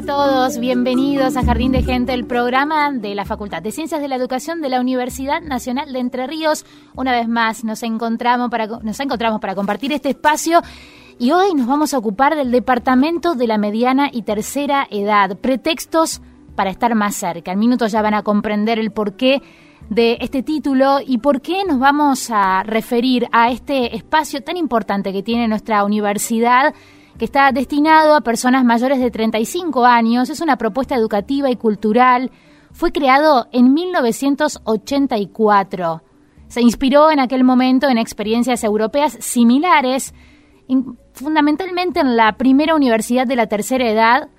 A todos, bienvenidos a Jardín de Gente, el programa de la Facultad de Ciencias de la Educación de la Universidad Nacional de Entre Ríos. Una vez más nos encontramos para, nos encontramos para compartir este espacio y hoy nos vamos a ocupar del Departamento de la Mediana y Tercera Edad, pretextos para estar más cerca. En minutos ya van a comprender el porqué de este título y por qué nos vamos a referir a este espacio tan importante que tiene nuestra universidad que está destinado a personas mayores de 35 años. Es una propuesta educativa y cultural. Fue creado en 1984. Se inspiró en aquel momento en experiencias europeas similares, fundamentalmente en la primera universidad de la tercera edad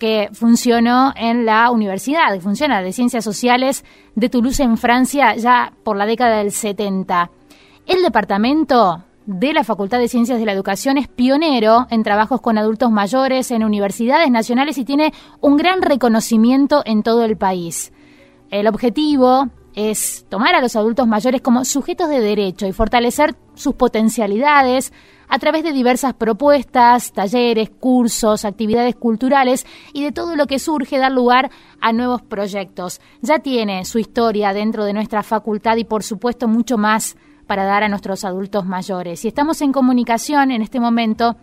que funcionó en la universidad, funciona de Ciencias Sociales de Toulouse en Francia ya por la década del 70. El departamento de la Facultad de Ciencias de la Educación es pionero en trabajos con adultos mayores en universidades nacionales y tiene un gran reconocimiento en todo el país. El objetivo es tomar a los adultos mayores como sujetos de derecho y fortalecer sus potencialidades a través de diversas propuestas, talleres, cursos, actividades culturales y de todo lo que surge dar lugar a nuevos proyectos. Ya tiene su historia dentro de nuestra facultad y por supuesto mucho más para dar a nuestros adultos mayores. Y estamos en comunicación en este momento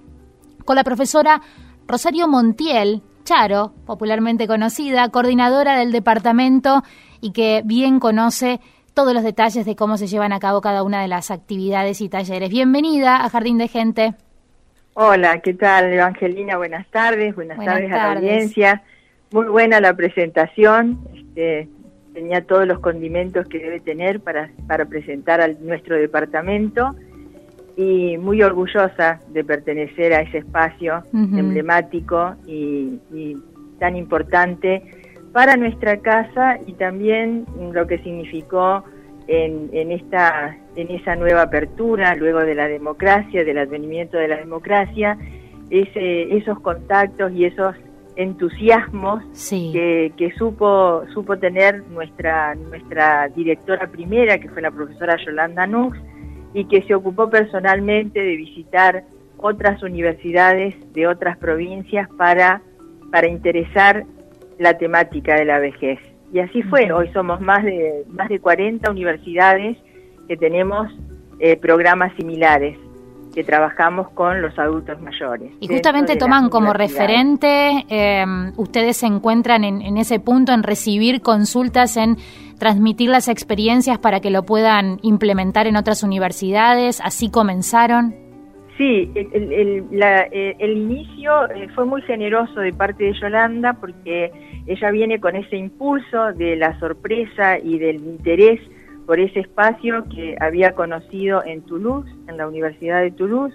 con la profesora Rosario Montiel, Charo, popularmente conocida, coordinadora del departamento y que bien conoce todos los detalles de cómo se llevan a cabo cada una de las actividades y talleres. Bienvenida a Jardín de Gente. Hola, ¿qué tal, Evangelina? Buenas tardes, buenas, Buenas tardes, a la tardes. audiencia. Muy buena la presentación, este, tenía todos los condimentos que debe tener para, para presentar a nuestro departamento y muy orgullosa de pertenecer a ese espacio emblemático y, y tan importante para nuestra casa y también lo que significó en, en esta en esa nueva apertura luego de la democracia del advenimiento de la democracia ese, esos contactos y esos entusiasmos Sí. que, que supo supo tener nuestra nuestra directora primera que fue la profesora Yolanda Nux y que se ocupó personalmente de visitar otras universidades de otras provincias para para interesar la temática de la vejez. Y así fue, hoy somos más de, más de 40 universidades que tenemos eh, programas similares, que trabajamos con los adultos mayores. Y justamente toman como referente, eh, ustedes se encuentran en, en ese punto, en recibir consultas, en transmitir las experiencias para que lo puedan implementar en otras universidades. Así comenzaron. Sí, el, el- la- eh, el inicio eh, fue muy generoso de parte de Yolanda porque ella viene con ese impulso de la sorpresa y del interés por ese espacio que había conocido en Toulouse, en la Universidad de Toulouse,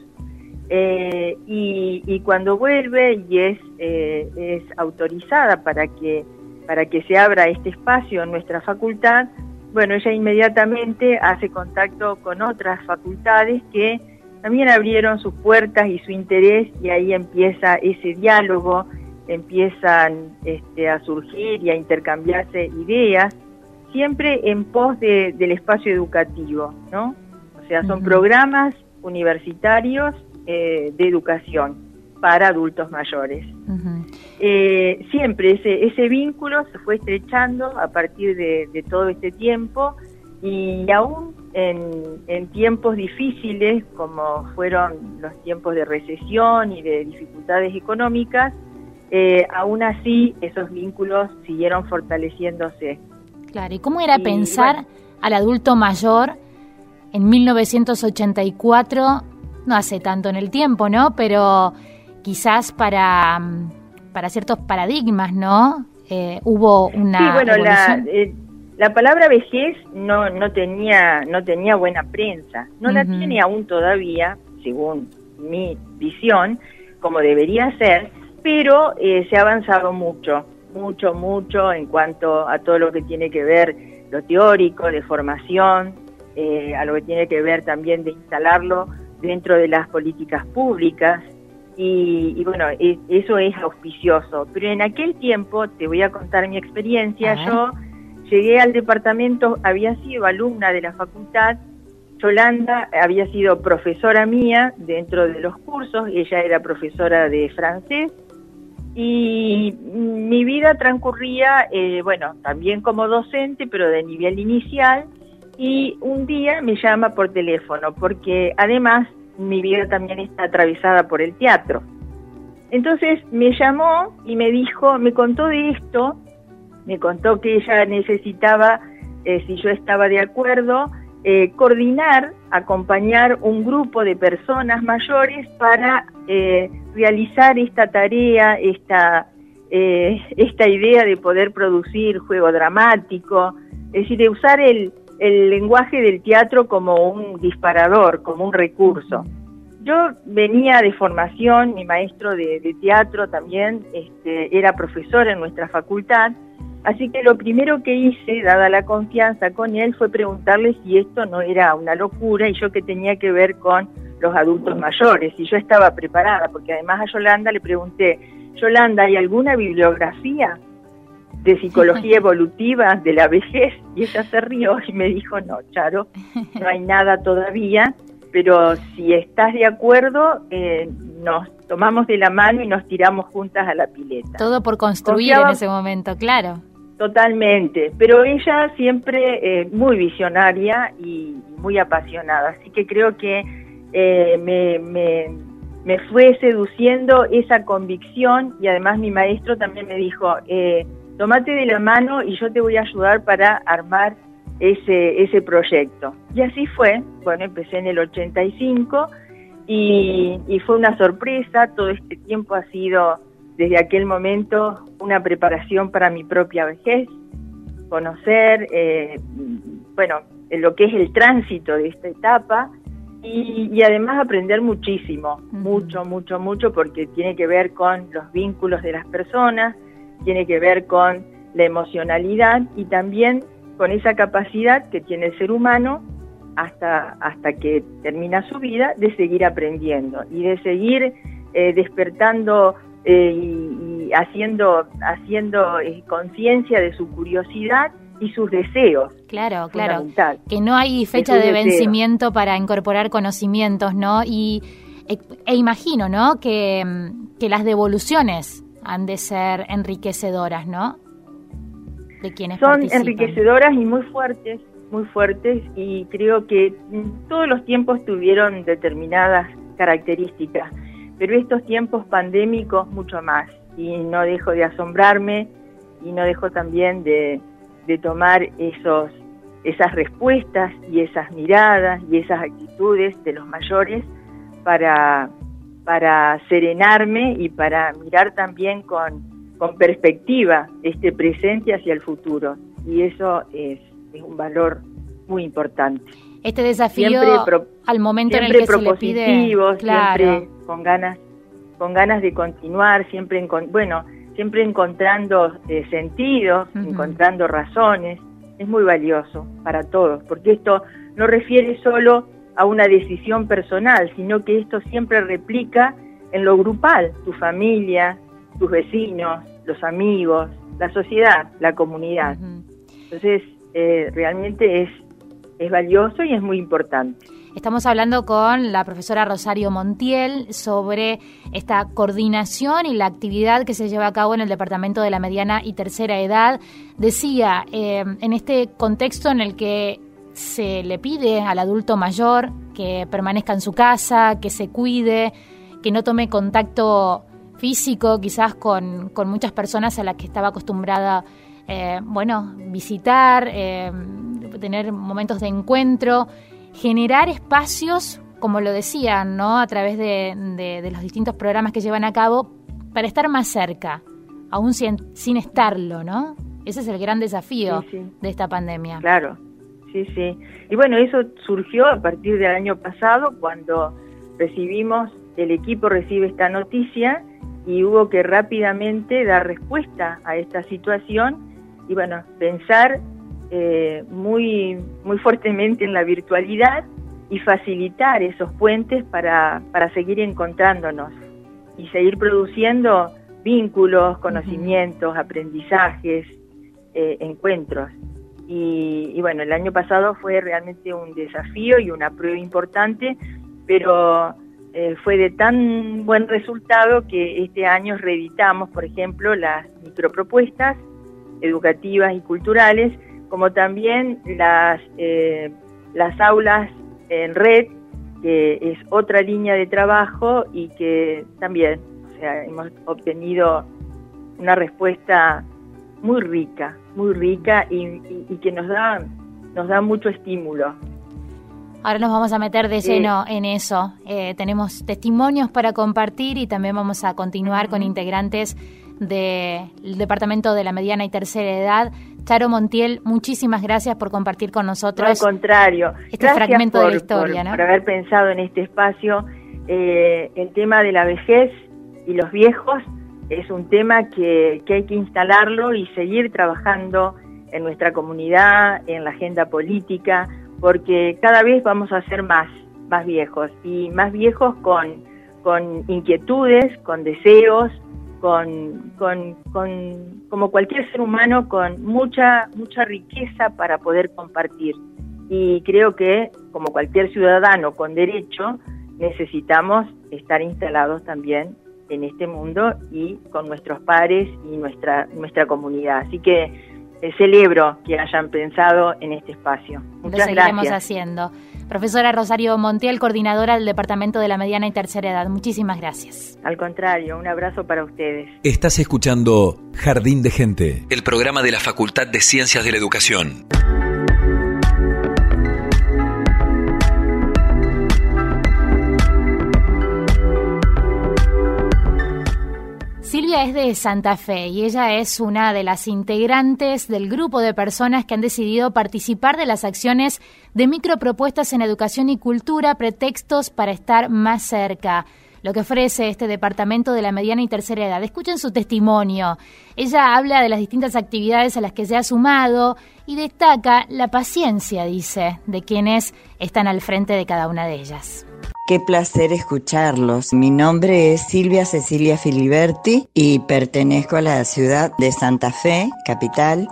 eh, y, cuando vuelve y es, eh, es autorizada para que, para que se abra este espacio en nuestra facultad, bueno, ella inmediatamente hace contacto con otras facultades que también abrieron sus puertas y su interés y ahí empieza ese diálogo, empiezan este, a surgir y a intercambiarse ideas, siempre en pos del espacio educativo, ¿no? O sea, son programas universitarios eh, de educación para adultos mayores. Eh, siempre ese, ese vínculo se fue estrechando a partir de, de todo este tiempo y aún en, tiempos difíciles, como fueron los tiempos de recesión y de dificultades económicas, eh, aún así esos vínculos siguieron fortaleciéndose. Claro, ¿y cómo era pensar al adulto mayor en 1984? No hace tanto en el tiempo, ¿no? Pero quizás para, para ciertos paradigmas, ¿no? Eh, hubo una. Sí, bueno, la, eh, la palabra vejez no, no, tenía, no tenía buena prensa, no la tiene aún todavía, según mi visión, como debería ser, pero eh, se ha avanzado mucho, mucho, mucho en cuanto a todo lo que tiene que ver lo teórico, de formación, eh, a lo que tiene que ver también de instalarlo dentro de las políticas públicas. Y, bueno, e, eso es auspicioso. Pero en aquel tiempo, te voy a contar mi experiencia, yo Llegué al departamento, había sido alumna de la facultad, Yolanda había sido profesora mía dentro de los cursos, ella era profesora de francés y mi vida transcurría, eh, bueno, también como docente, pero de nivel inicial, y un día me llama por teléfono, porque además mi vida también está atravesada por el teatro. Entonces me llamó y me dijo, me contó de esto, me contó que ella necesitaba, eh, si yo estaba de acuerdo, eh, coordinar, acompañar un grupo de personas mayores para eh, realizar esta tarea, esta, esta idea de poder producir juego dramático, es decir, de usar el, el lenguaje del teatro como un disparador, como un recurso. Yo venía de formación, mi maestro de, de teatro también este, era profesor en nuestra facultad, Así que lo primero que hice, dada la confianza con él, fue preguntarle si esto no era una locura y yo que tenía que ver con los adultos mayores. Y yo estaba preparada, porque además a Yolanda le pregunté, Yolanda, ¿hay alguna bibliografía de psicología evolutiva de la vejez? Y ella se rió y me dijo, no, Charo, no hay nada todavía, pero si estás de acuerdo, eh, nos tomamos de la mano y nos tiramos juntas a la pileta. Todo por construir en ese momento, claro. Totalmente, pero ella siempre eh, muy visionaria y muy apasionada, así que creo que eh, me, me, fue seduciendo esa convicción y además mi maestro también me dijo, eh, tomate de la mano y yo te voy a ayudar para armar ese, ese proyecto. Y así fue, bueno, empecé en el 85 y, y fue una sorpresa, todo este tiempo ha sido desde aquel momento una preparación para mi propia vejez, conocer, eh, bueno, lo que es el tránsito de esta etapa y, además aprender muchísimo, mucho, mucho, mucho, porque tiene que ver con los vínculos de las personas, tiene que ver con la emocionalidad y también con esa capacidad que tiene el ser humano hasta, hasta que termina su vida de seguir aprendiendo y de seguir eh, despertando eh, y, haciendo, haciendo eh, conciencia de su curiosidad y sus deseos. Claro, claro. Que no hay fecha de, vencimiento para incorporar conocimientos, ¿no? Y e, e imagino, ¿no? Que, mm, que, las devoluciones han de ser enriquecedoras, ¿no? De quienes Son enriquecedoras y muy fuertes, muy fuertes, y creo que todos los tiempos tuvieron determinadas características pero estos tiempos pandémicos mucho más. Y no dejo de asombrarme y no dejo también de, tomar esos, esas respuestas y esas miradas y esas actitudes de los mayores para, para serenarme y para mirar también con, con perspectiva este presente hacia el futuro. Y eso es, es un valor muy importante. Este desafío al momento en el que se le pide, siempre con ganas, con ganas de continuar, siempre en, bueno, siempre encontrando eh, sentidos, encontrando razones, es muy valioso para todos, porque esto no refiere solo a una decisión personal, sino que esto siempre replica en lo grupal, tu familia, tus vecinos, los amigos, la sociedad, la comunidad. Entonces, eh, realmente es, es valioso y es muy importante. Estamos hablando con la profesora Rosario Montiel sobre esta coordinación y la actividad que se lleva a cabo en el Departamento de la Mediana y Tercera Edad. Decía, eh, en este contexto en el que se le pide al adulto mayor que permanezca en su casa, que se cuide, que no tome contacto físico quizás con, muchas personas a las que estaba acostumbrada, eh, bueno, visitar, eh, tener momentos de encuentro generar espacios, como lo decían, ¿no? A través de, los distintos programas que llevan a cabo, para estar más cerca, aún sin, estarlo, ¿no? Ese es el gran desafío de esta pandemia. Claro, sí, sí. Y bueno, eso surgió a partir del año pasado, cuando recibimos, el equipo recibe esta noticia y hubo que rápidamente dar respuesta a esta situación y bueno, pensar eh, muy, muy fuertemente en la virtualidad y facilitar esos puentes para, para seguir encontrándonos y seguir produciendo vínculos, conocimientos, aprendizajes, eh, encuentros. Y, bueno, el año pasado fue realmente un desafío y una prueba importante, pero eh, fue de tan buen resultado que este año reeditamos, por ejemplo, las micropropuestas educativas y culturales como también las, eh, las aulas en red, que es otra línea de trabajo y que también o sea, hemos obtenido una respuesta muy rica, muy rica y, que nos da, nos da mucho estímulo. Ahora nos vamos a meter de lleno en eso. Eh, tenemos testimonios para compartir y también vamos a continuar con integrantes del Departamento de la Mediana y Tercera Edad. Charo Montiel, muchísimas gracias por compartir con nosotros. al contrario, este fragmento de la historia. Por, haber pensado en este espacio. Eh, el tema de la vejez y los viejos es un tema que, que hay que instalarlo y seguir trabajando en nuestra comunidad, en la agenda política, porque cada vez vamos a ser más, más viejos y más viejos con, con inquietudes, con deseos, con, con, como cualquier ser humano, con mucha, mucha riqueza para poder compartir. Y creo que, como cualquier ciudadano con derecho, necesitamos estar instalados también en este mundo y con nuestros pares y nuestra, nuestra comunidad. Así que eh, celebro que hayan pensado en este espacio. Muchas Lo seguiremos gracias. haciendo. Profesora Rosario Montiel, coordinadora del Departamento de la Mediana y Tercera Edad, muchísimas gracias. Al contrario, un abrazo para ustedes. Estás escuchando Jardín de Gente, el programa de la Facultad de Ciencias de la Educación. Es de Santa Fe y ella es una de las integrantes del grupo de personas que han decidido participar de las acciones de micropropuestas en educación y cultura, pretextos para estar más cerca lo que ofrece este departamento de la mediana y tercera edad. Escuchen su testimonio. Ella habla de las distintas actividades a las que se ha sumado y destaca la paciencia, dice, de quienes están al frente de cada una de ellas. Qué placer escucharlos. Mi nombre es Silvia Cecilia Filiberti y pertenezco a la ciudad de Santa Fe, capital,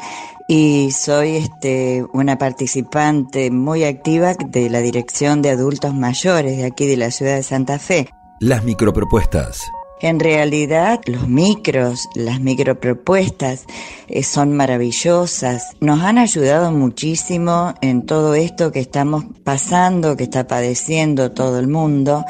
y soy este, una participante muy activa de la Dirección de Adultos Mayores de aquí de la ciudad de Santa Fe. Las micropropuestas. En realidad, los micros, las micropropuestas eh, son maravillosas. Nos han ayudado muchísimo en todo esto que estamos pasando, que está padeciendo todo el mundo.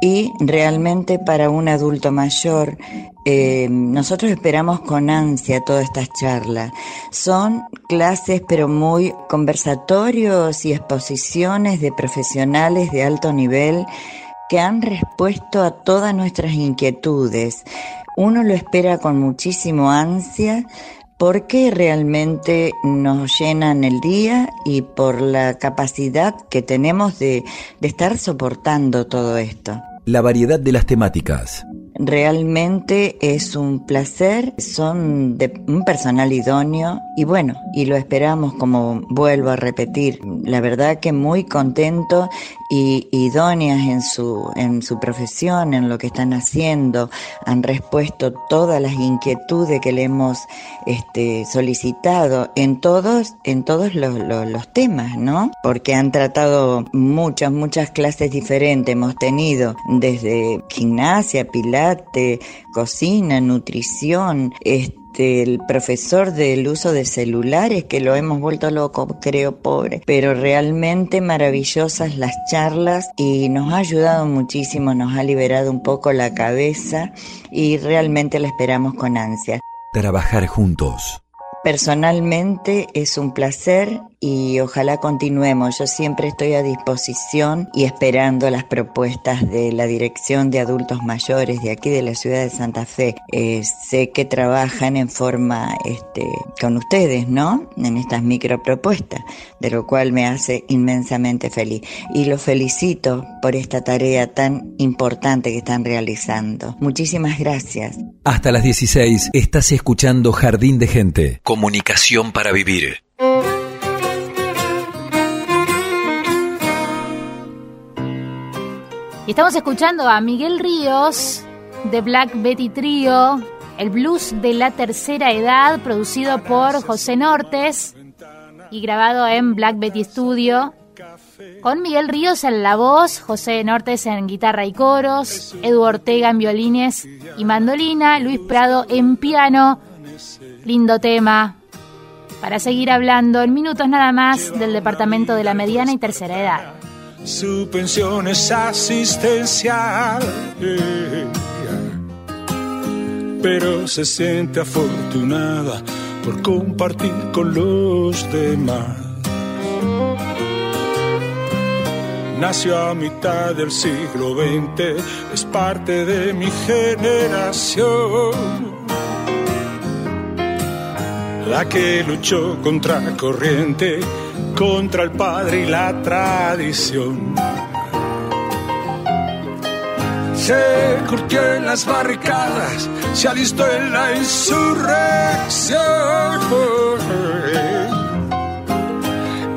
Y realmente para un adulto mayor, eh, nosotros esperamos con ansia todas estas charlas. Son clases pero muy conversatorios y exposiciones de profesionales de alto nivel que han respuesto a todas nuestras inquietudes. Uno lo espera con muchísimo ansia porque realmente nos llenan el día y por la capacidad que tenemos de, de estar soportando todo esto. La variedad de las temáticas Realmente es un placer, son de un personal idóneo y bueno, y lo esperamos como vuelvo a repetir, la verdad que muy contento y idóneas en su, en su profesión, en lo que están haciendo, han respuesto todas las inquietudes que le hemos este, solicitado en todos, en todos los, los temas, ¿no? Porque han tratado muchas, muchas clases diferentes, hemos tenido desde gimnasia, cocina, nutrición, este, el profesor del uso de celulares, que lo hemos vuelto loco, creo, pobre, pero realmente maravillosas las charlas y nos ha ayudado muchísimo, nos ha liberado un poco la cabeza y realmente la esperamos con ansia. Trabajar juntos. Personalmente es un placer y ojalá continuemos. Yo siempre estoy a disposición y esperando las propuestas de la Dirección de Adultos Mayores de aquí de la ciudad de Santa Fe. Eh, sé que trabajan en forma este, con ustedes, ¿no? En estas micropropuestas, de lo cual me hace inmensamente feliz. Y los felicito por esta tarea tan importante que están realizando. Muchísimas gracias. Hasta las 16 estás escuchando Jardín de Gente. Comunicación para vivir. Y estamos escuchando a Miguel Ríos de Black Betty Trio, el blues de la tercera edad, producido por José Nortes y grabado en Black Betty Studio. Con Miguel Ríos en la voz, José Nortes en guitarra y coros, Edu Ortega en violines y mandolina, Luis Prado en piano. Lindo tema. Para seguir hablando en minutos nada más del departamento de la mediana y tercera edad su pensión es asistencial. Pero se siente afortunada por compartir con los demás. Nació a mitad del siglo XX, es parte de mi generación la que luchó contra corriente contra el padre y la tradición. Se curtió en las barricadas, se alistó en la insurrección.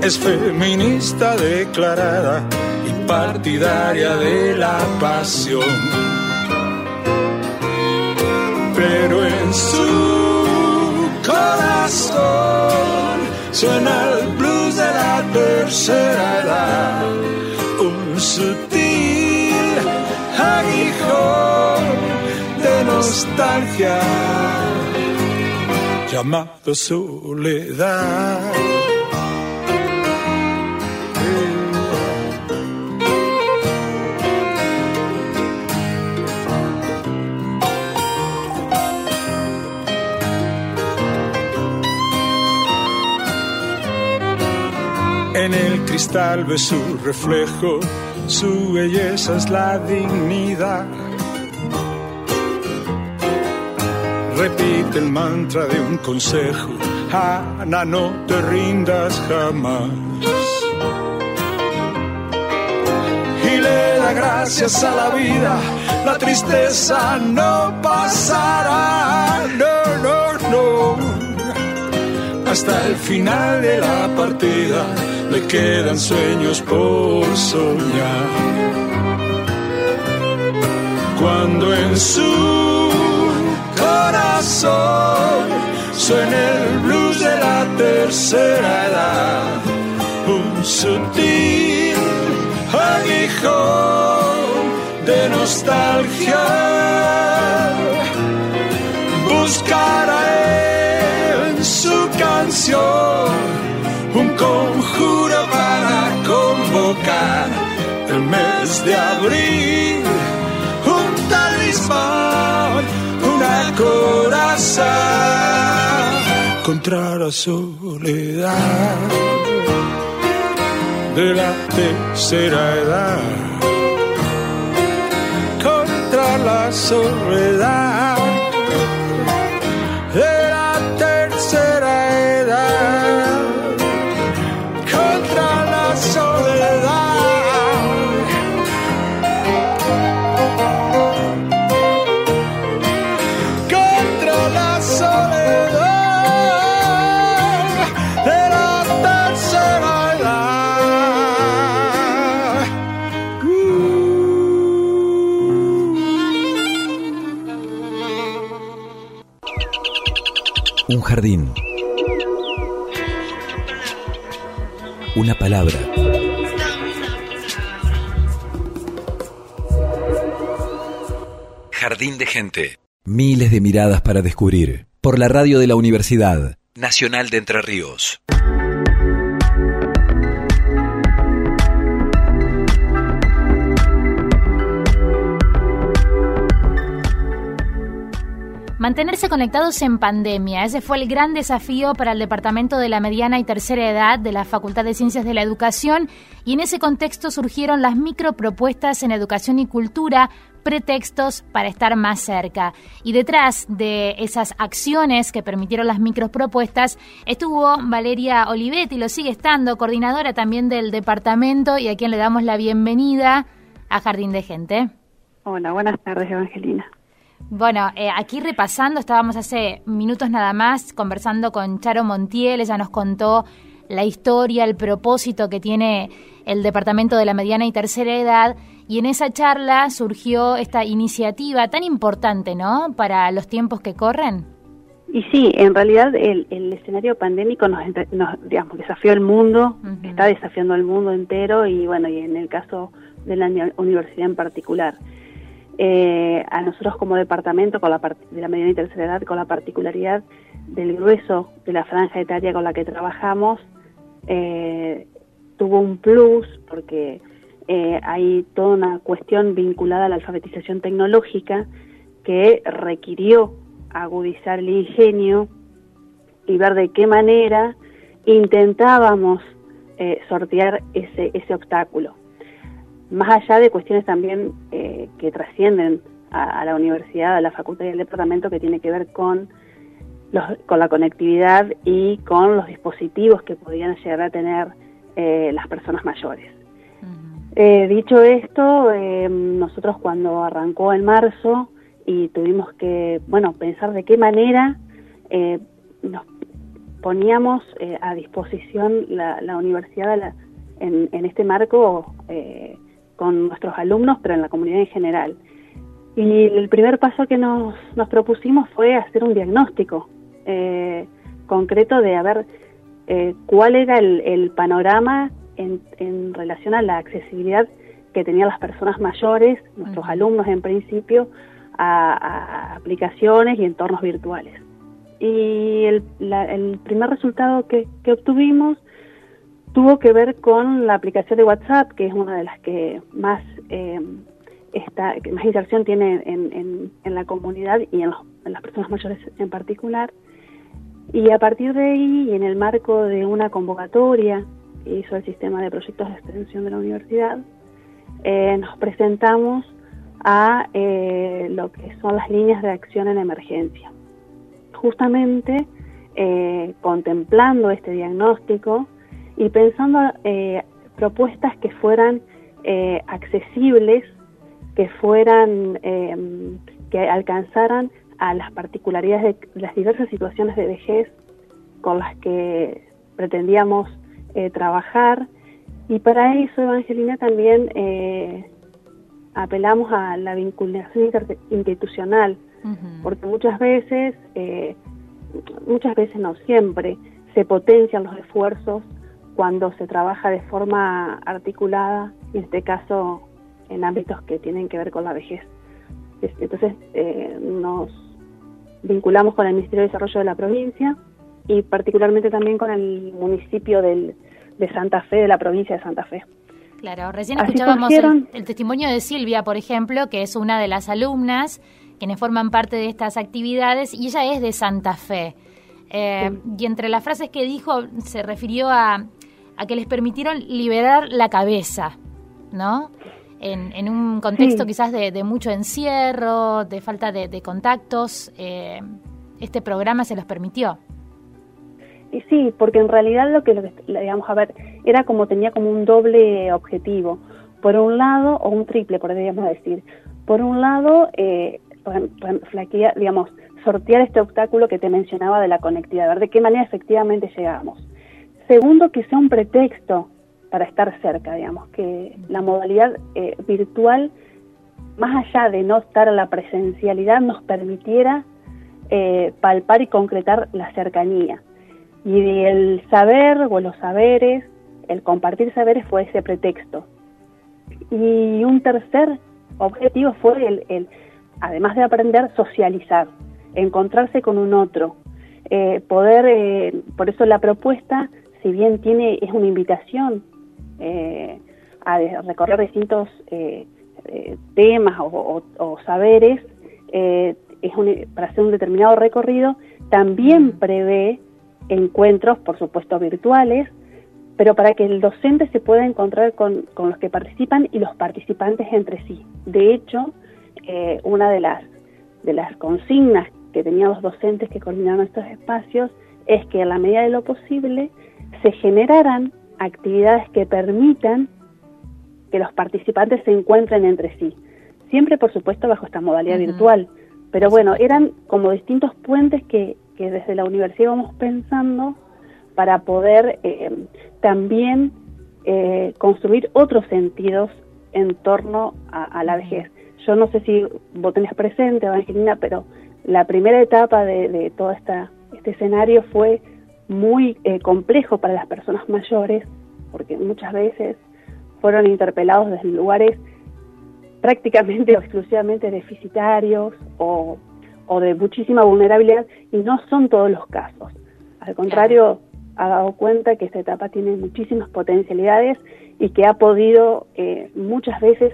Es feminista declarada y partidaria de la pasión. Pero en su corazón suena el blues de la tercera edad, un sutil aguijón de nostalgia llamado soledad. Cristal ve su reflejo, su belleza es la dignidad. Repite el mantra de un consejo, Ana, no te rindas jamás. Y le da gracias a la vida, la tristeza no pasará, no. Hasta el final de la partida le quedan sueños por soñar. Cuando en su corazón suena el blues de la tercera edad, un sutil aguijón de nostalgia buscará un conjuro para convocar el mes de abril, un talismán, una coraza contra la soledad de la tercera edad, contra la soledad Un jardín. Una palabra. Jardín de gente. Miles de miradas para descubrir. Por la radio de la Universidad Nacional de Entre Ríos. Mantenerse conectados en pandemia, ese fue el gran desafío para el Departamento de la Mediana y Tercera Edad de la Facultad de Ciencias de la Educación y en ese contexto surgieron las micropropuestas en educación y cultura, pretextos para estar más cerca. Y detrás de esas acciones que permitieron las micropropuestas estuvo Valeria Olivetti, lo sigue estando, coordinadora también del departamento y a quien le damos la bienvenida a Jardín de Gente. Hola, buenas tardes, Evangelina. Bueno, eh, aquí repasando, estábamos hace minutos nada más conversando con Charo Montiel, ella nos contó la historia, el propósito que tiene el Departamento de la Mediana y Tercera Edad y en esa charla surgió esta iniciativa tan importante, ¿no?, para los tiempos que corren. Y sí, en realidad el, escenario pandémico nos, digamos, desafió el mundo, está desafiando al mundo entero y bueno, y en el caso de la universidad en particular. Eh, a nosotros como departamento con la de la mediana y tercera edad, con la particularidad del grueso de la franja etaria con la que trabajamos, eh, tuvo un plus porque eh, hay toda una cuestión vinculada a la alfabetización tecnológica que requirió agudizar el ingenio y ver de qué manera intentábamos sortear ese, ese obstáculo más allá de cuestiones también eh, que trascienden a, la universidad, a la facultad y al departamento que tiene que ver con, con la conectividad y con los dispositivos que podían llegar a tener eh, las personas mayores. Eh, dicho esto, nosotros cuando arrancó en marzo y tuvimos que, bueno, pensar de qué manera nos poníamos a disposición la, la universidad en, en, este marco con nuestros alumnos, pero en la comunidad en general. Y el primer paso que nos, nos propusimos fue hacer un diagnóstico eh, concreto de a ver eh, cuál era el, panorama en, en, relación a la accesibilidad que tenían las personas mayores, nuestros alumnos en principio, a, aplicaciones y entornos virtuales. Y el, el primer resultado que, que obtuvimos tuvo que ver con la aplicación de WhatsApp, que es una de las que más, eh, está, que más inserción tiene en, en, la comunidad y en, las personas mayores en particular. Y a partir de ahí, y en el marco de una convocatoria que hizo el sistema de proyectos de extensión de la universidad, eh, nos presentamos a eh, lo que son las líneas de acción en emergencia. Justamente contemplando este diagnóstico, y pensando eh, propuestas que fueran eh, accesibles, que fueran, eh, que alcanzaran a las particularidades de las diversas situaciones de vejez con las que pretendíamos trabajar. Y para eso, Evangelina, también apelamos a la vinculación institucional, porque muchas veces, muchas veces no siempre, se potencian los esfuerzos cuando se trabaja de forma articulada, en este caso en ámbitos que tienen que ver con la vejez. Entonces eh, nos vinculamos con el Ministerio de Desarrollo de la provincia y particularmente también con el municipio de Santa Fe, de la provincia de Santa Fe. Claro, recién escuchábamos el, testimonio de Silvia, por ejemplo, que es una de las alumnas quienes forman parte de estas actividades y ella es de Santa Fe. Eh, y entre las frases que dijo se refirió a a que les permitieron liberar la cabeza, ¿no? En, un contexto quizás de, mucho encierro, de falta de, contactos, eh, este programa se los permitió. Y sí, porque en realidad lo que, digamos, a ver, era como tenía como un doble objetivo. Por un lado, o un triple, podríamos decir. Por un lado, eh, digamos, sortear este obstáculo que te mencionaba de la conectividad, ver de qué manera efectivamente llegamos. Segundo, que sea un pretexto para estar cerca, digamos, que la modalidad eh, virtual, más allá de no estar a la presencialidad, nos permitiera eh, palpar y concretar la cercanía. Y el saber o los saberes, el compartir saberes fue ese pretexto. Y un tercer objetivo fue el, el además de aprender, socializar, encontrarse con un otro, eh, poder, eh, por eso la propuesta, si bien tiene es una invitación eh, a recorrer distintos temas o, saberes, es para hacer un determinado recorrido, también prevé encuentros, por supuesto, virtuales, pero para que el docente se pueda encontrar con, con los que participan y los participantes entre sí. De hecho, una de las, de las consignas que tenían los docentes que coordinaron estos espacios es que a la medida de lo posible se generaran actividades que permitan que los participantes se encuentren entre sí. Siempre, por supuesto, bajo esta modalidad virtual. Pero bueno, eran como distintos puentes que, que desde la universidad vamos pensando para poder eh, también eh, construir otros sentidos en torno a, la vejez. Yo no sé si vos tenés presente, Evangelina, pero la primera etapa de, todo esta, este escenario fue muy eh, complejo para las personas mayores, porque muchas veces fueron interpelados desde lugares prácticamente o exclusivamente deficitarios o, de muchísima vulnerabilidad, y no son todos los casos. Al contrario, ha dado cuenta que esta etapa tiene muchísimas potencialidades y que ha podido eh, muchas veces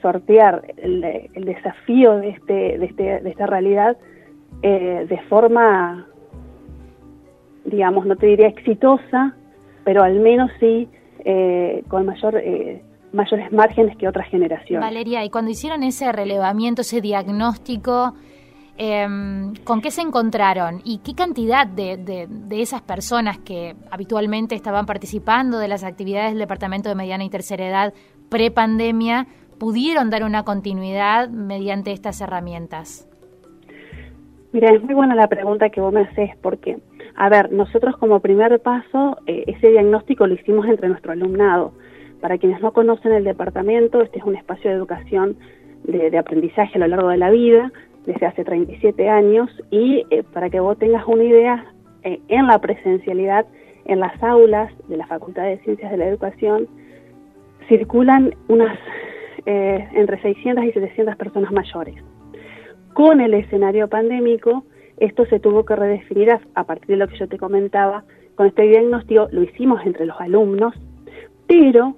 sortear el, desafío de, este, de, este, de esta realidad eh, de forma, digamos, no te diría exitosa, pero al menos sí eh, con mayor, eh, mayores márgenes que otras generaciones. Valeria, y cuando hicieron ese relevamiento, ese diagnóstico, em, ¿con qué se encontraron? ¿Y qué cantidad de, de, de, esas personas que habitualmente estaban participando de las actividades del Departamento de Mediana y Tercera Edad pre-pandemia pudieron dar una continuidad mediante estas herramientas? Mira, es muy buena la pregunta que vos me haces porque, a ver, nosotros como primer paso, eh, ese diagnóstico lo hicimos entre nuestro alumnado. Para quienes no conocen el departamento, este es un espacio de educación de, aprendizaje a lo largo de la vida, desde hace 37 años, y eh, para que vos tengas una idea, eh, en la presencialidad, en las aulas de la Facultad de Ciencias de la Educación, circulan unas entre 600 y 700 personas mayores con el escenario pandémico, esto se tuvo que redefinir a, partir de lo que yo te comentaba. Con este diagnóstico lo hicimos entre los alumnos, pero,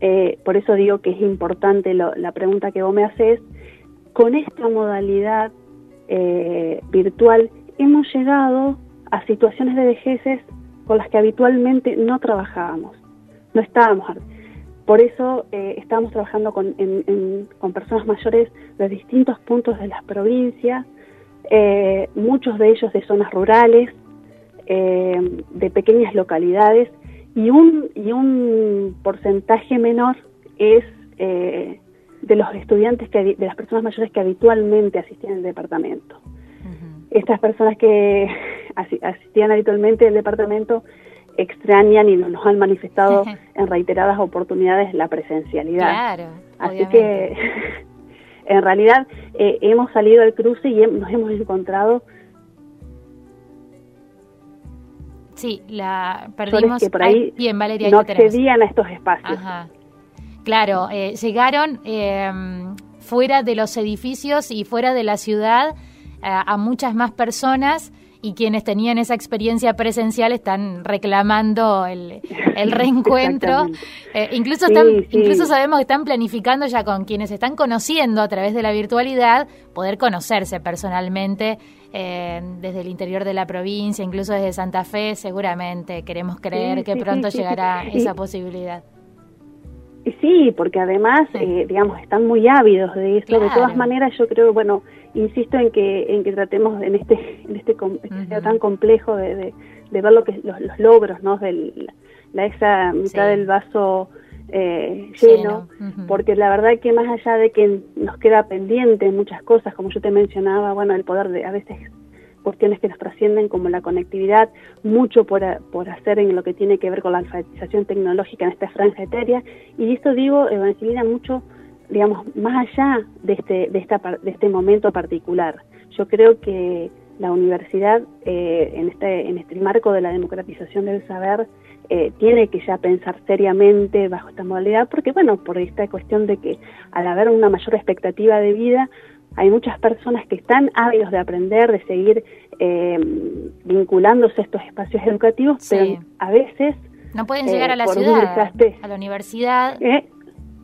eh, por eso digo que es importante la pregunta que vos me haces, con esta modalidad eh, virtual hemos llegado a situaciones de vejeces con las que habitualmente no trabajábamos, no estábamos por eso eh, estamos trabajando con, personas mayores de distintos puntos de las provincias, eh, muchos de ellos de zonas rurales, eh, de pequeñas localidades, y un, y un porcentaje menor es de los estudiantes, que, de las personas mayores que habitualmente asistían al departamento. Estas personas que asistían habitualmente al departamento extrañan y nos han manifestado en reiteradas oportunidades la presencialidad. Claro. Así que en realidad eh, hemos salido al cruce y nos hemos encontrado Sí, la perdimos. Que por ahí bien, Valeria, no accedían a estos espacios. Claro, eh, llegaron eh, fuera de los edificios y fuera de la ciudad a muchas más personas y quienes tenían esa experiencia presencial están reclamando el, reencuentro. Eh, incluso, están, incluso sabemos que están planificando ya con quienes están conociendo a través de la virtualidad poder conocerse personalmente eh, desde el interior de la provincia, incluso desde Santa Fe, seguramente queremos creer que pronto llegará esa posibilidad. Sí, porque además, eh, digamos, están muy ávidos de eso. De todas maneras, yo creo, bueno, insisto en que en que tratemos en este en este, este tan complejo de, de, ver lo que los, logros, ¿no? De la esa mitad del vaso eh, lleno, porque la verdad que más allá de que nos queda pendiente muchas cosas, como yo te mencionaba, bueno, el poder de a veces cuestiones que nos trascienden como la conectividad, mucho por, por hacer en lo que tiene que ver con la alfabetización tecnológica en esta franja etérea. Y esto digo, Evangelina, mucho, digamos, más allá de este, de, esta, de este momento particular. yo creo que la universidad eh, en, este, en este marco de la democratización del saber eh, tiene que ya pensar seriamente bajo esta modalidad, porque bueno, por esta cuestión de que al haber una mayor expectativa de vida, hay muchas personas que están ávidos de aprender, de seguir eh, vinculándose a estos espacios educativos, pero a veces... No pueden llegar a la ciudad, a la universidad.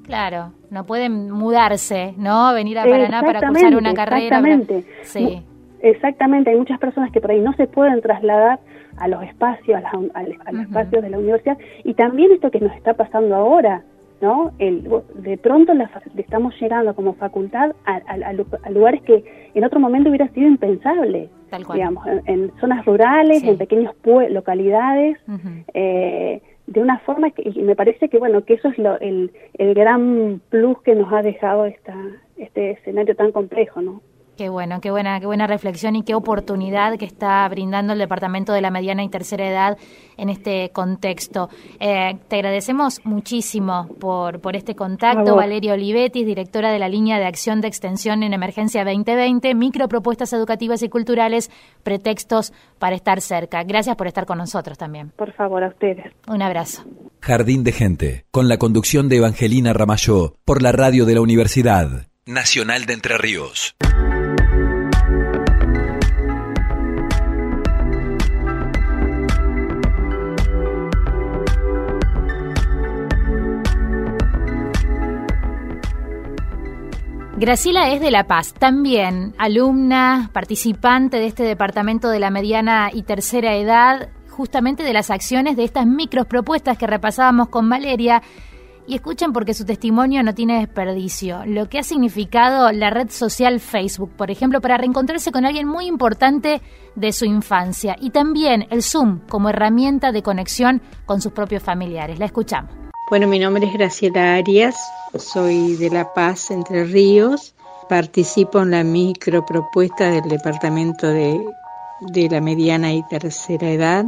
Claro, no pueden mudarse, ¿no? Venir a Paraná para cursar una carrera. Exactamente. Sí. Exactamente, hay muchas personas que por ahí no se pueden trasladar a los espacios, a, los espacios de la universidad. Y también esto que nos está pasando ahora, ¿no? El, de pronto la, estamos llegando como facultad a, lugares que en otro momento hubiera sido impensable. Digamos, en, zonas rurales, en pequeñas localidades, eh, de una forma que y me parece que bueno que eso es lo, el, el gran plus que nos ha dejado esta, este escenario tan complejo, ¿no? Qué bueno, qué buena, qué buena reflexión y qué oportunidad que está brindando el Departamento de la Mediana y Tercera Edad en este contexto. Eh, te agradecemos muchísimo por, por este contacto, Valeria Olivetis, directora de la línea de acción de extensión en Emergencia 2020, micropropuestas educativas y culturales, pretextos para estar cerca. Gracias por estar con nosotros también. Por favor, a ustedes. Un abrazo. Jardín de Gente, con la conducción de Evangelina Ramayó, por la radio de la Universidad Nacional de Entre Ríos. Graciela es de La Paz, también alumna, participante de este departamento de la mediana y tercera edad, justamente de las acciones de estas micropropuestas que repasábamos con Valeria. Y escuchen porque su testimonio no tiene desperdicio. Lo que ha significado la red social Facebook, por ejemplo, para reencontrarse con alguien muy importante de su infancia. Y también el Zoom como herramienta de conexión con sus propios familiares. La escuchamos. Bueno, mi nombre es Graciela Arias, soy de La Paz, Entre Ríos. Participo en la micropropuesta del Departamento de, la Mediana y Tercera Edad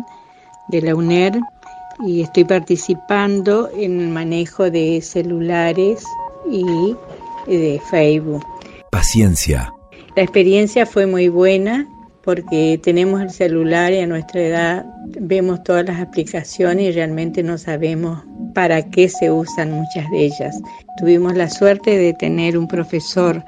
de la UNER y estoy participando en el manejo de celulares y de Facebook. Paciencia. La experiencia fue muy buena porque tenemos el celular y a nuestra edad vemos todas las aplicaciones y realmente no sabemos para qué se usan muchas de ellas. Tuvimos la suerte de tener un profesor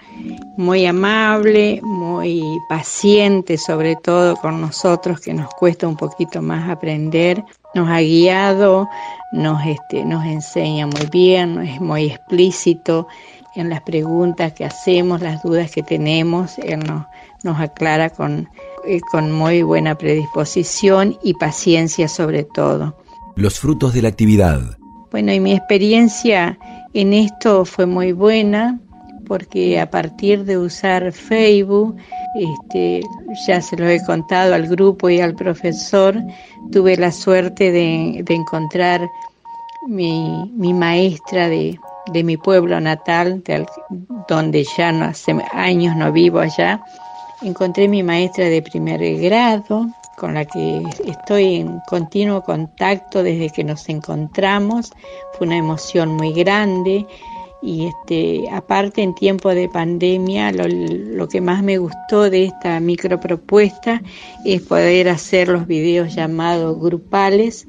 muy amable, muy paciente sobre todo con nosotros, que nos cuesta un poquito más aprender. Nos ha guiado, nos, este, enseña muy bien, es muy explícito en las preguntas que hacemos, las dudas que tenemos, él nos aclara con eh, con muy buena predisposición y paciencia sobre todo. Los frutos de la actividad. Bueno, y mi experiencia en esto fue muy buena porque a partir de usar Facebook, este, ya se lo he contado al grupo y al profesor, tuve la suerte de, encontrar mi, mi maestra de, de, mi pueblo natal, donde ya no hace años no vivo allá, encontré mi maestra de primer grado, con la que estoy en continuo contacto desde que nos encontramos. Fue una emoción muy grande y este, aparte en tiempo de pandemia lo, que más me gustó de esta micropropuesta es poder hacer los videos llamados grupales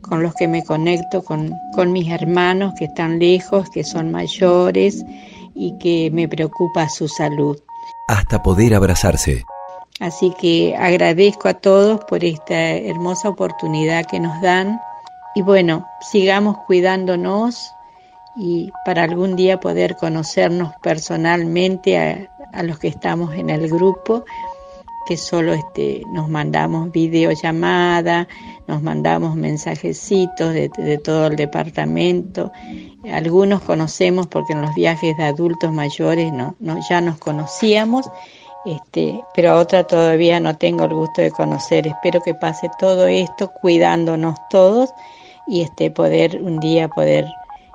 con los que me conecto con, con mis hermanos que están lejos, que son mayores y que me preocupa su salud hasta poder abrazarse. Así que agradezco a todos por esta hermosa oportunidad que nos dan y bueno, sigamos cuidándonos y para algún día poder conocernos personalmente a, los que estamos en el grupo, que solo este, nos mandamos videollamada, nos mandamos mensajecitos de, todo el departamento. Algunos conocemos porque en los viajes de adultos mayores no, no, ya nos conocíamos, este, pero a otra todavía no tengo el gusto de conocer. Espero que pase todo esto cuidándonos todos y este, poder un día poder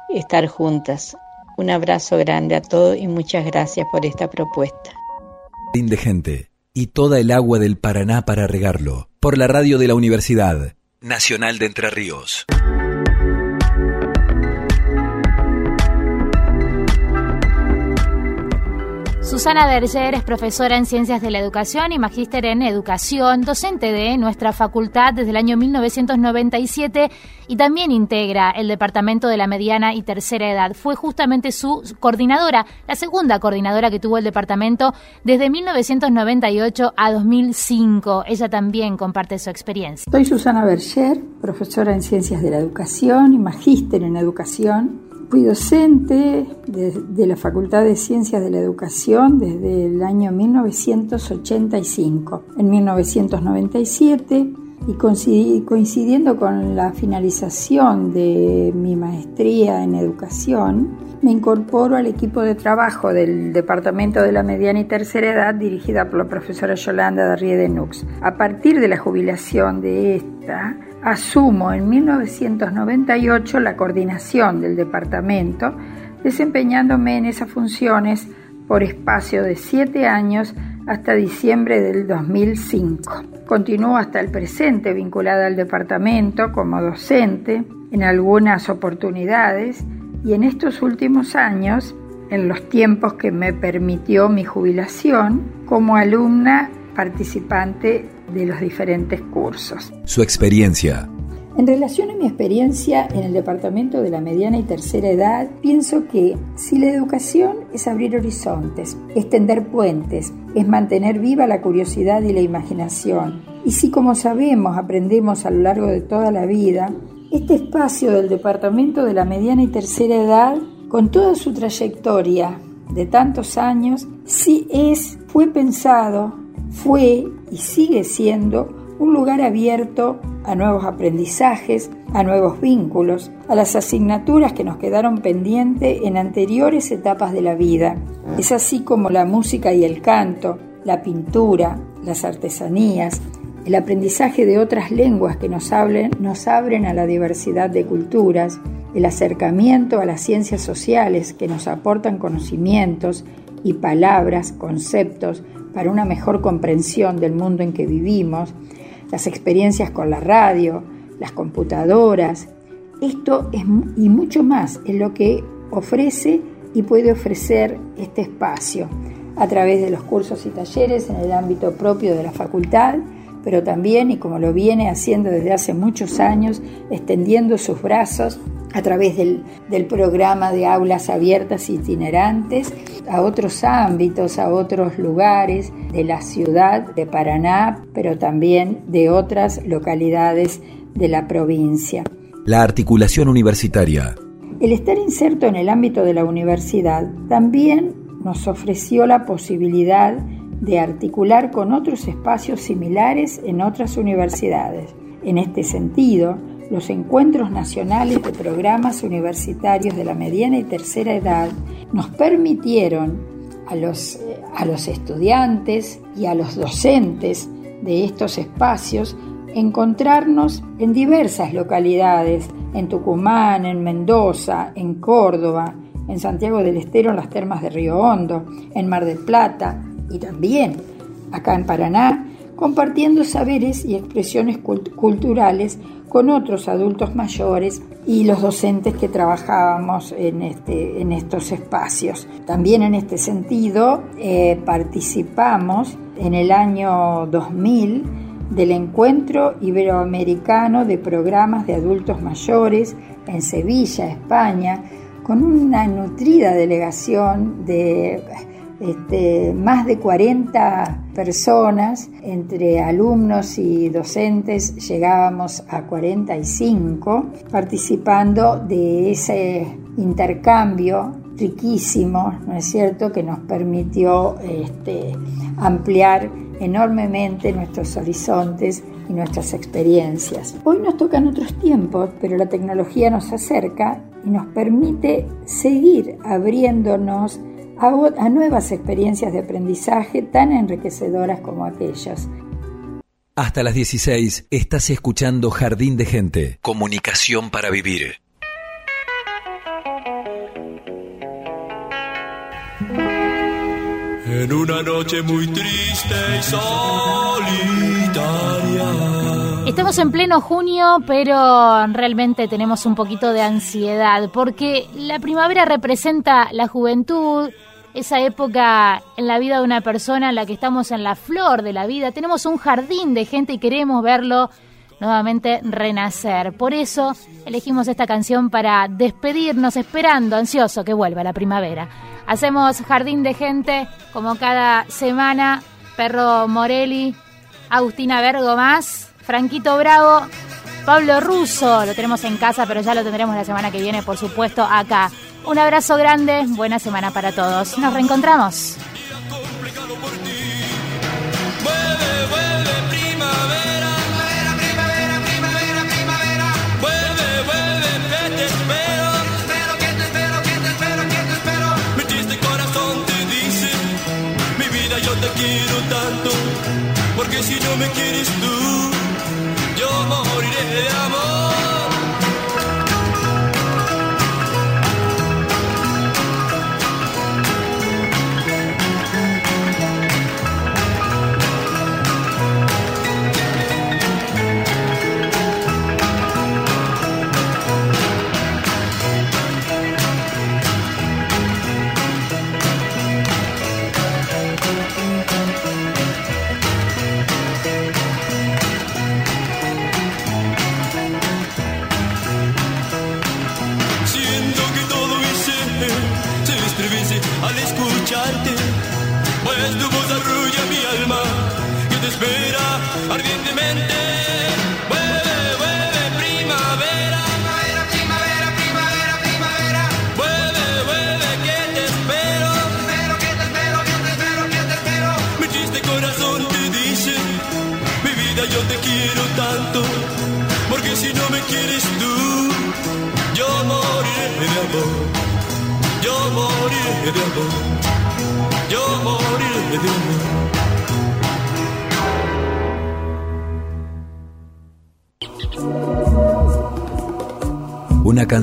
estar juntas. Un abrazo grande a todos y muchas gracias por esta propuesta. y toda el agua del Paraná para regarlo. Por la radio de la Universidad Nacional de Entre Ríos. Susana Berger es profesora en Ciencias de la Educación y magíster en Educación, docente de nuestra facultad desde el año 1997 y también integra el Departamento de la Mediana y Tercera Edad. Fue justamente su coordinadora, la segunda coordinadora que tuvo el departamento desde 1998 a 2005. Ella también comparte su experiencia. Soy Susana Berger, profesora en Ciencias de la Educación y magíster en Educación Fui docente de, la Facultad de Ciencias de la Educación desde el año 1985. En 1997 y coincidiendo con la finalización de mi maestría en educación, me incorporo al equipo de trabajo del Departamento de la Mediana y Tercera Edad dirigida por la profesora Yolanda Darrié de Nux. A partir de la jubilación de esta, asumo en 1998 la coordinación del departamento, desempeñándome en esas funciones por espacio de siete años hasta diciembre del 2005. Continúo hasta el presente vinculada al departamento como docente en algunas oportunidades y en estos últimos años, en los tiempos que me permitió mi jubilación, como alumna participante de los diferentes cursos. Su experiencia. En relación a mi experiencia en el departamento de la mediana y tercera edad, pienso que si la educación es abrir horizontes, extender puentes, es mantener viva la curiosidad y la imaginación, y si como sabemos aprendemos a lo largo de toda la vida, este espacio del departamento de la mediana y tercera edad, con toda su trayectoria de tantos años, sí es, fue pensado fue y sigue siendo un lugar abierto a nuevos aprendizajes, a nuevos vínculos, a las asignaturas que nos quedaron pendientes en anteriores etapas de la vida. Es así como la música y el canto, la pintura, las artesanías, el aprendizaje de otras lenguas que nos, hablen, nos abren a la diversidad de culturas, el acercamiento a las ciencias sociales que nos aportan conocimientos y palabras, conceptos para una mejor comprensión del mundo en que vivimos, las experiencias con la radio, las computadoras, esto es, y mucho más es lo que ofrece y puede ofrecer este espacio a través de los cursos y talleres en el ámbito propio de la facultad, pero también, y como lo viene haciendo desde hace muchos años, extendiendo sus brazos a través del, programa de aulas abiertas itinerantes a otros ámbitos, a otros lugares de la ciudad de Paraná, pero también de otras localidades de la provincia. La articulación universitaria. El estar inserto en el ámbito de la universidad también nos ofreció la posibilidad de articular con otros espacios similares en otras universidades. En este sentido, los encuentros nacionales de programas universitarios de la mediana y tercera edad nos permitieron a los, a los estudiantes y a los docentes de estos espacios encontrarnos en diversas localidades, en Tucumán, en Mendoza, en Córdoba, en Santiago del Estero, en las termas de Río Hondo, en Mar del Plata y también acá en Paraná, compartiendo saberes y expresiones culturales con otros adultos mayores y los docentes que trabajábamos en, este, en estos espacios. También en este sentido eh, participamos en el año 2000 del Encuentro Iberoamericano de Programas de Adultos Mayores en Sevilla, España, con una nutrida delegación de este, más de 40 personas, entre alumnos y docentes llegábamos a 45, participando de ese intercambio riquísimo, ¿no es cierto?, que nos permitió este, ampliar enormemente nuestros horizontes y nuestras experiencias. Hoy nos tocan otros tiempos, pero la tecnología nos acerca y nos permite seguir abriéndonos a, nuevas experiencias de aprendizaje tan enriquecedoras como aquellas. Hasta las 16 estás escuchando Jardín de Gente. Comunicación para vivir. En una noche muy triste y solitaria. Estamos en pleno junio, pero realmente tenemos un poquito de ansiedad, porque la primavera representa la juventud, esa época en la vida de una persona en la que estamos en la flor de la vida. Tenemos un jardín de gente y queremos verlo nuevamente renacer. Por eso elegimos esta canción para despedirnos, esperando, ansioso que vuelva la primavera. Hacemos Jardín de Gente como cada semana. Perro Morelli, Agustina Vergo más, Franquito Bravo, Pablo Russo, lo tenemos en casa, pero ya lo tendremos la semana que viene, por supuesto, acá. Un abrazo grande, buena semana para todos. Nos reencontramos. quiero tanto, porque si no me quieres tú, yo moriré de amor.